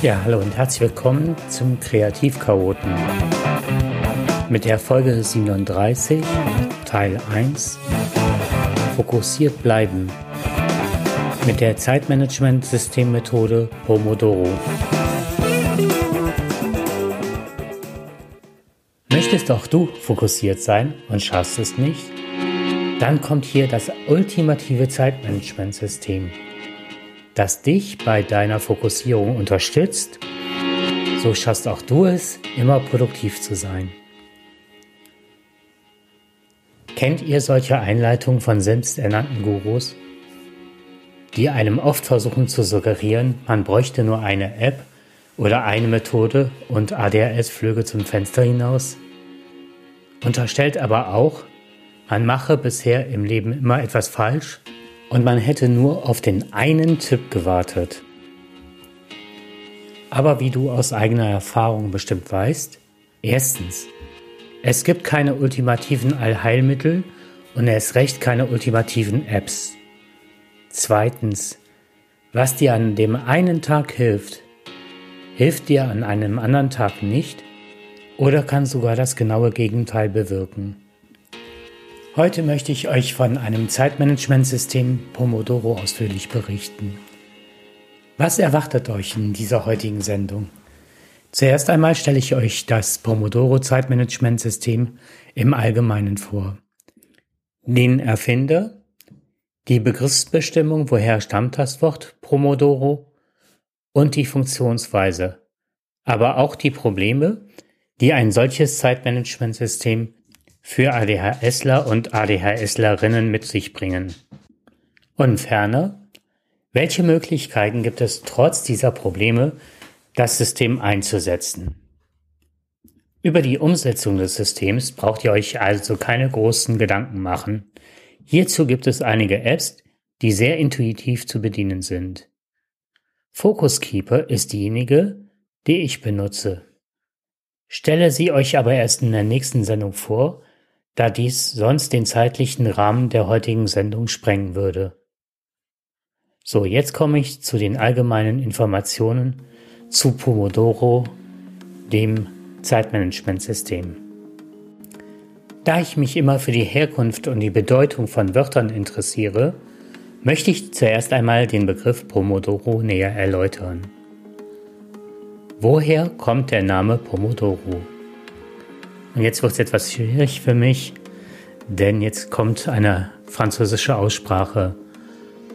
Ja, hallo und herzlich willkommen zum Kreativchaoten. Mit der Folge 37, Teil 1, Fokussiert bleiben. Mit der Zeitmanagement-Systemmethode Pomodoro. Möchtest auch du fokussiert sein und schaffst es nicht? Dann kommt hier das ultimative Zeitmanagement-System das dich bei deiner Fokussierung unterstützt, so schaffst auch du es, immer produktiv zu sein. Kennt ihr solche Einleitungen von selbsternannten Gurus, die einem oft versuchen zu suggerieren, man bräuchte nur eine App oder eine Methode und ADHS flöge zum Fenster hinaus? Unterstellt aber auch, man mache bisher im Leben immer etwas falsch und man hätte nur auf den einen Tipp gewartet. Aber wie du aus eigener Erfahrung bestimmt weißt, erstens, es gibt keine ultimativen Allheilmittel und erst recht keine ultimativen Apps. Zweitens, was dir an dem einen Tag hilft, hilft dir an einem anderen Tag nicht oder kann sogar das genaue Gegenteil bewirken. Heute möchte ich euch von einem Zeitmanagementsystem Pomodoro ausführlich berichten. Was erwartet euch in dieser heutigen Sendung? Zuerst einmal stelle ich euch das Pomodoro Zeitmanagementsystem im Allgemeinen vor. Den Erfinder, die Begriffsbestimmung, woher stammt das Wort Pomodoro und die Funktionsweise, aber auch die Probleme, die ein solches Zeitmanagementsystem für ADHSler und ADHSlerinnen mit sich bringen. Und ferner, welche Möglichkeiten gibt es trotz dieser Probleme, das System einzusetzen? Über die Umsetzung des Systems braucht ihr euch also keine großen Gedanken machen. Hierzu gibt es einige Apps, die sehr intuitiv zu bedienen sind. Focus Keeper ist diejenige, die ich benutze. Stelle sie euch aber erst in der nächsten Sendung vor, da dies sonst den zeitlichen Rahmen der heutigen Sendung sprengen würde. So, jetzt komme ich zu den allgemeinen Informationen zu Pomodoro, dem Zeitmanagementsystem. Da ich mich immer für die Herkunft und die Bedeutung von Wörtern interessiere, möchte ich zuerst einmal den Begriff Pomodoro näher erläutern. Woher kommt der Name Pomodoro? Und jetzt wird es etwas schwierig für mich, denn jetzt kommt eine französische Aussprache.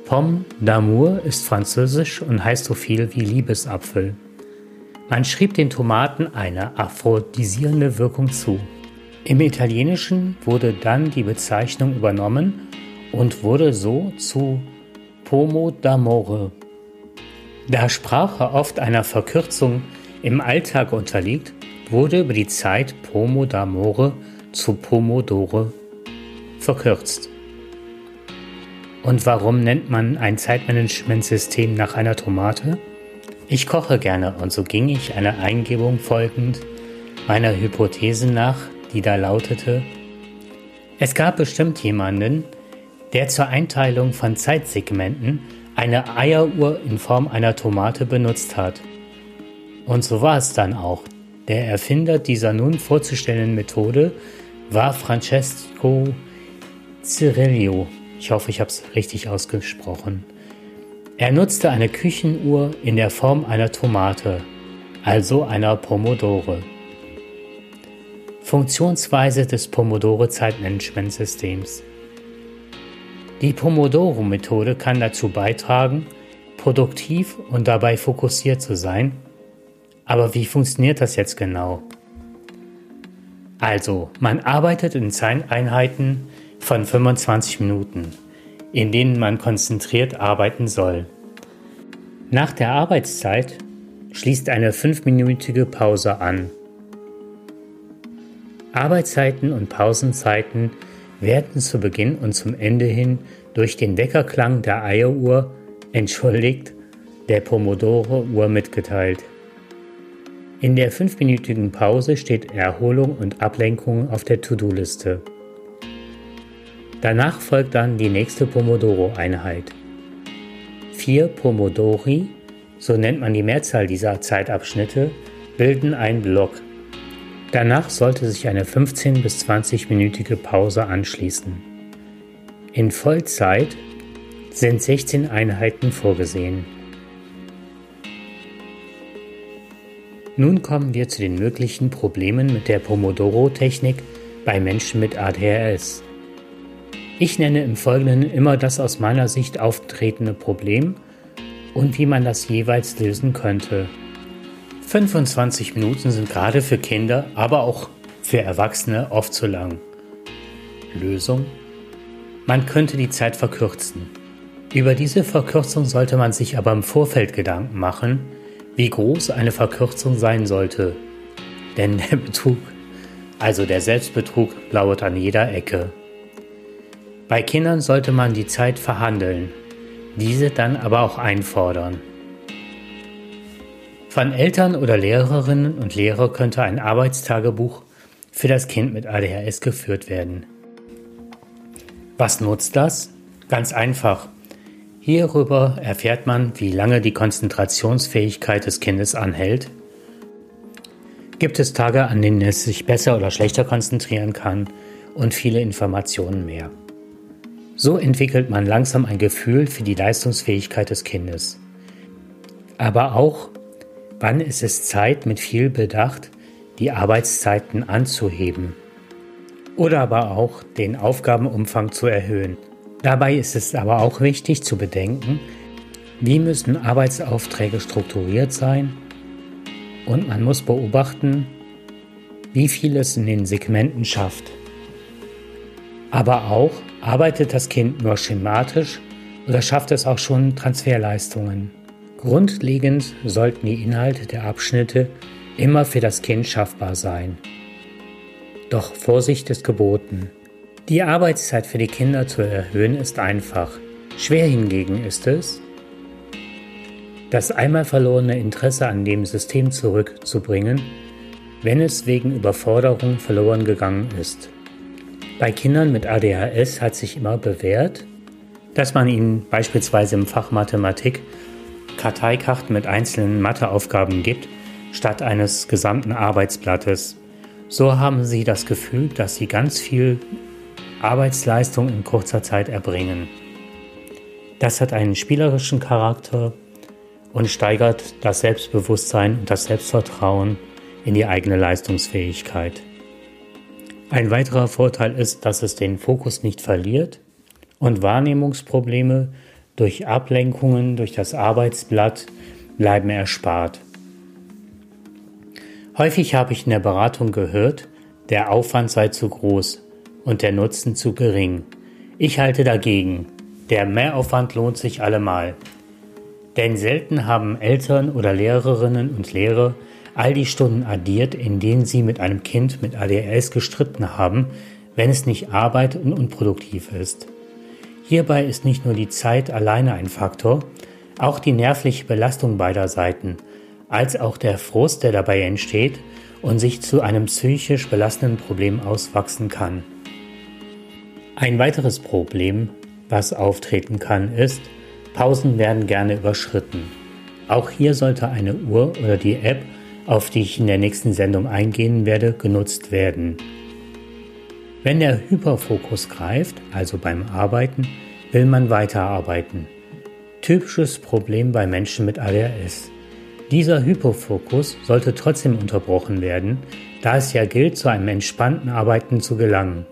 Pomme d'amour ist französisch und heißt so viel wie Liebesapfel. Man schrieb den Tomaten eine aphrodisierende Wirkung zu. Im Italienischen wurde dann die Bezeichnung übernommen und wurde so zu Pomo d'amore. Da Sprache oft einer Verkürzung im Alltag unterliegt, wurde über die Zeit Pomo d'Amore zu Pomodore verkürzt. Und warum nennt man ein Zeitmanagementsystem nach einer Tomate? Ich koche gerne und so ging ich einer Eingebung folgend meiner Hypothese nach, die da lautete, es gab bestimmt jemanden, der zur Einteilung von Zeitsegmenten eine Eieruhr in Form einer Tomate benutzt hat. Und so war es dann auch. Der Erfinder dieser nun vorzustellenden Methode war Francesco Cirillo. Ich hoffe, ich habe es richtig ausgesprochen. Er nutzte eine Küchenuhr in der Form einer Tomate, also einer Pomodore. Funktionsweise des Pomodore-Zeitmanagementsystems. Die Pomodoro-Methode kann dazu beitragen, produktiv und dabei fokussiert zu sein aber wie funktioniert das jetzt genau? Also, man arbeitet in Zeiteinheiten von 25 Minuten, in denen man konzentriert arbeiten soll. Nach der Arbeitszeit schließt eine fünfminütige Pause an. Arbeitszeiten und Pausenzeiten werden zu Beginn und zum Ende hin durch den Weckerklang der Eieruhr, entschuldigt, der Pomodoro-Uhr mitgeteilt. In der fünfminütigen Pause steht Erholung und Ablenkung auf der To-Do-Liste. Danach folgt dann die nächste Pomodoro-Einheit. Vier Pomodori so nennt man die Mehrzahl dieser Zeitabschnitte, bilden einen Block. Danach sollte sich eine 15 bis 20-minütige Pause anschließen. In Vollzeit sind 16 Einheiten vorgesehen. Nun kommen wir zu den möglichen Problemen mit der Pomodoro-Technik bei Menschen mit ADHS. Ich nenne im Folgenden immer das aus meiner Sicht auftretende Problem und wie man das jeweils lösen könnte. 25 Minuten sind gerade für Kinder, aber auch für Erwachsene oft zu lang. Lösung? Man könnte die Zeit verkürzen. Über diese Verkürzung sollte man sich aber im Vorfeld Gedanken machen, wie groß eine Verkürzung sein sollte. Denn der Betrug, also der Selbstbetrug, lauert an jeder Ecke. Bei Kindern sollte man die Zeit verhandeln, diese dann aber auch einfordern. Von Eltern oder Lehrerinnen und Lehrer könnte ein Arbeitstagebuch für das Kind mit ADHS geführt werden. Was nutzt das? Ganz einfach. Hierüber erfährt man, wie lange die Konzentrationsfähigkeit des Kindes anhält. Gibt es Tage, an denen es sich besser oder schlechter konzentrieren kann und viele Informationen mehr. So entwickelt man langsam ein Gefühl für die Leistungsfähigkeit des Kindes. Aber auch, wann ist es Zeit, mit viel Bedacht die Arbeitszeiten anzuheben. Oder aber auch den Aufgabenumfang zu erhöhen. Dabei ist es aber auch wichtig zu bedenken, wie müssen Arbeitsaufträge strukturiert sein und man muss beobachten, wie viel es in den Segmenten schafft. Aber auch, arbeitet das Kind nur schematisch oder schafft es auch schon Transferleistungen? Grundlegend sollten die Inhalte der Abschnitte immer für das Kind schaffbar sein. Doch Vorsicht ist geboten. Die Arbeitszeit für die Kinder zu erhöhen ist einfach. Schwer hingegen ist es, das einmal verlorene Interesse an dem System zurückzubringen, wenn es wegen Überforderung verloren gegangen ist. Bei Kindern mit ADHS hat sich immer bewährt, dass man ihnen beispielsweise im Fach Mathematik Karteikarten mit einzelnen Matheaufgaben gibt, statt eines gesamten Arbeitsblattes. So haben sie das Gefühl, dass sie ganz viel Arbeitsleistung in kurzer Zeit erbringen. Das hat einen spielerischen Charakter und steigert das Selbstbewusstsein und das Selbstvertrauen in die eigene Leistungsfähigkeit. Ein weiterer Vorteil ist, dass es den Fokus nicht verliert und Wahrnehmungsprobleme durch Ablenkungen durch das Arbeitsblatt bleiben erspart. Häufig habe ich in der Beratung gehört, der Aufwand sei zu groß, und der Nutzen zu gering. Ich halte dagegen. Der Mehraufwand lohnt sich allemal. Denn selten haben Eltern oder Lehrerinnen und Lehrer all die Stunden addiert, in denen sie mit einem Kind mit ADHS gestritten haben, wenn es nicht arbeit und unproduktiv ist. Hierbei ist nicht nur die Zeit alleine ein Faktor, auch die nervliche Belastung beider Seiten, als auch der Frust, der dabei entsteht und sich zu einem psychisch belastenden Problem auswachsen kann. Ein weiteres Problem, was auftreten kann, ist, Pausen werden gerne überschritten. Auch hier sollte eine Uhr oder die App, auf die ich in der nächsten Sendung eingehen werde, genutzt werden. Wenn der Hyperfokus greift, also beim Arbeiten, will man weiterarbeiten. Typisches Problem bei Menschen mit ADHS. Dieser Hyperfokus sollte trotzdem unterbrochen werden, da es ja gilt, zu einem entspannten Arbeiten zu gelangen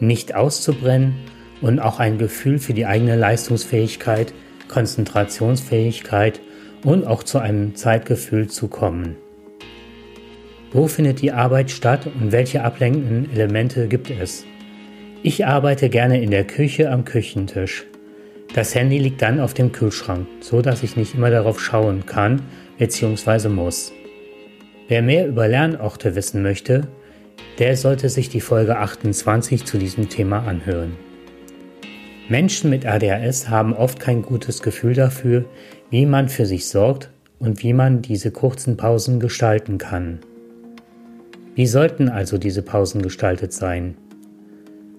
nicht auszubrennen und auch ein Gefühl für die eigene Leistungsfähigkeit, Konzentrationsfähigkeit und auch zu einem Zeitgefühl zu kommen. Wo findet die Arbeit statt und welche ablenkenden Elemente gibt es? Ich arbeite gerne in der Küche am Küchentisch. Das Handy liegt dann auf dem Kühlschrank, so dass ich nicht immer darauf schauen kann bzw. muss. Wer mehr über Lernorte wissen möchte, der sollte sich die Folge 28 zu diesem Thema anhören. Menschen mit ADHS haben oft kein gutes Gefühl dafür, wie man für sich sorgt und wie man diese kurzen Pausen gestalten kann. Wie sollten also diese Pausen gestaltet sein?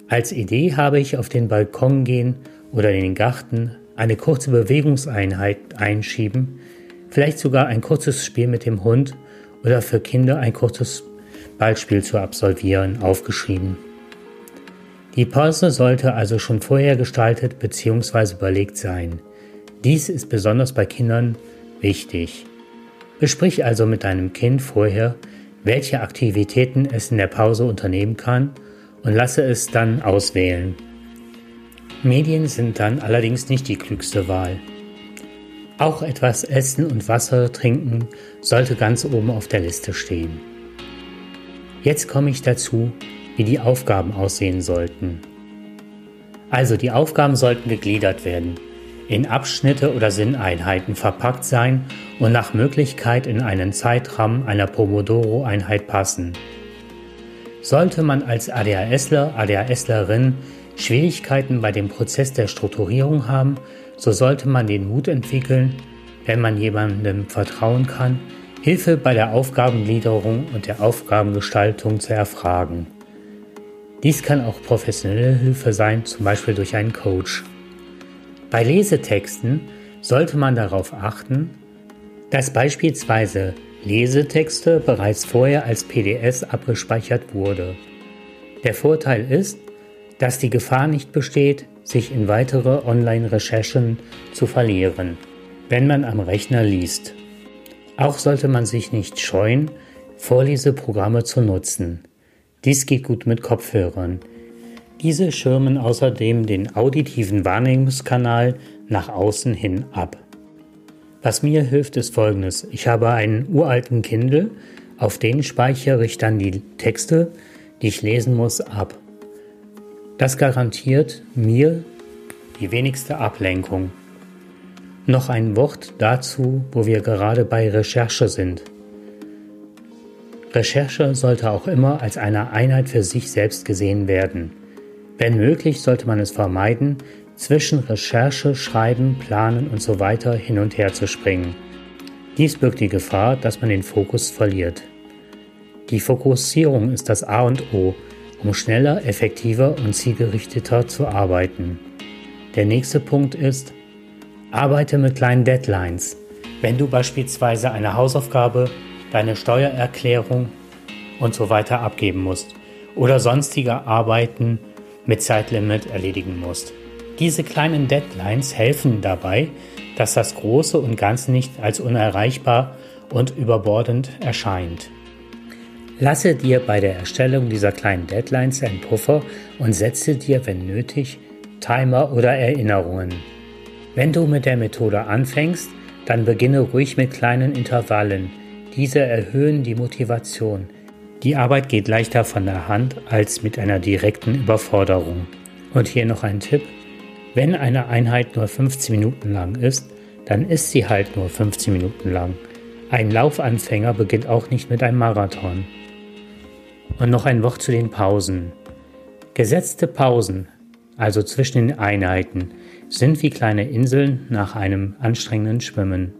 Als Idee habe ich auf den Balkon gehen oder in den Garten eine kurze Bewegungseinheit einschieben, vielleicht sogar ein kurzes Spiel mit dem Hund oder für Kinder ein kurzes Ballspiel zu absolvieren, aufgeschrieben. Die Pause sollte also schon vorher gestaltet bzw. überlegt sein. Dies ist besonders bei Kindern wichtig. Besprich also mit deinem Kind vorher, welche Aktivitäten es in der Pause unternehmen kann und lasse es dann auswählen. Medien sind dann allerdings nicht die klügste Wahl. Auch etwas Essen und Wasser trinken sollte ganz oben auf der Liste stehen. Jetzt komme ich dazu, wie die Aufgaben aussehen sollten. Also die Aufgaben sollten gegliedert werden, in Abschnitte oder Sinneinheiten verpackt sein und nach Möglichkeit in einen Zeitrahmen einer Pomodoro-Einheit passen. Sollte man als ADHSler, ADHSlerin Schwierigkeiten bei dem Prozess der Strukturierung haben, so sollte man den Mut entwickeln, wenn man jemandem vertrauen kann, Hilfe bei der Aufgabengliederung und der Aufgabengestaltung zu erfragen. Dies kann auch professionelle Hilfe sein, zum Beispiel durch einen Coach. Bei Lesetexten sollte man darauf achten, dass beispielsweise Lesetexte bereits vorher als PDS abgespeichert wurde. Der Vorteil ist, dass die Gefahr nicht besteht, sich in weitere Online-Recherchen zu verlieren, wenn man am Rechner liest. Auch sollte man sich nicht scheuen, Vorleseprogramme zu nutzen. Dies geht gut mit Kopfhörern. Diese schirmen außerdem den auditiven Wahrnehmungskanal nach außen hin ab. Was mir hilft, ist folgendes. Ich habe einen uralten Kindle, auf den speichere ich dann die Texte, die ich lesen muss, ab. Das garantiert mir die wenigste Ablenkung. Noch ein Wort dazu, wo wir gerade bei Recherche sind. Recherche sollte auch immer als eine Einheit für sich selbst gesehen werden. Wenn möglich, sollte man es vermeiden, zwischen Recherche, Schreiben, Planen und so weiter hin und her zu springen. Dies birgt die Gefahr, dass man den Fokus verliert. Die Fokussierung ist das A und O, um schneller, effektiver und zielgerichteter zu arbeiten. Der nächste Punkt ist, arbeite mit kleinen Deadlines. Wenn du beispielsweise eine Hausaufgabe deine Steuererklärung und so weiter abgeben musst oder sonstige Arbeiten mit Zeitlimit erledigen musst. Diese kleinen Deadlines helfen dabei, dass das Große und Ganze nicht als unerreichbar und überbordend erscheint. Lasse dir bei der Erstellung dieser kleinen Deadlines einen Puffer und setze dir, wenn nötig, Timer oder Erinnerungen. Wenn du mit der Methode anfängst, dann beginne ruhig mit kleinen Intervallen, diese erhöhen die Motivation. Die Arbeit geht leichter von der Hand als mit einer direkten Überforderung. Und hier noch ein Tipp. Wenn eine Einheit nur 15 Minuten lang ist, dann ist sie halt nur 15 Minuten lang. Ein Laufanfänger beginnt auch nicht mit einem Marathon. Und noch ein Wort zu den Pausen. Gesetzte Pausen, also zwischen den Einheiten, sind wie kleine Inseln nach einem anstrengenden Schwimmen.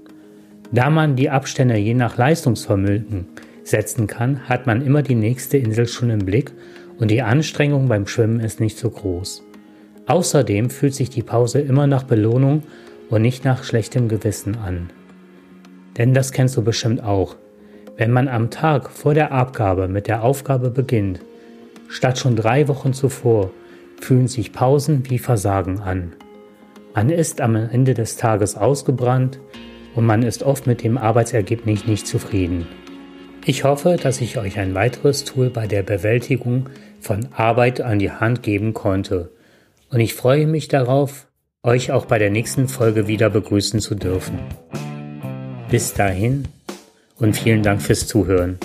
Da man die Abstände je nach Leistungsvermögen setzen kann, hat man immer die nächste Insel schon im Blick und die Anstrengung beim Schwimmen ist nicht so groß. Außerdem fühlt sich die Pause immer nach Belohnung und nicht nach schlechtem Gewissen an. Denn das kennst du bestimmt auch. Wenn man am Tag vor der Abgabe mit der Aufgabe beginnt, statt schon drei Wochen zuvor, fühlen sich Pausen wie Versagen an. Man ist am Ende des Tages ausgebrannt, und man ist oft mit dem Arbeitsergebnis nicht zufrieden. Ich hoffe, dass ich euch ein weiteres Tool bei der Bewältigung von Arbeit an die Hand geben konnte und ich freue mich darauf, euch auch bei der nächsten Folge wieder begrüßen zu dürfen. Bis dahin und vielen Dank fürs Zuhören.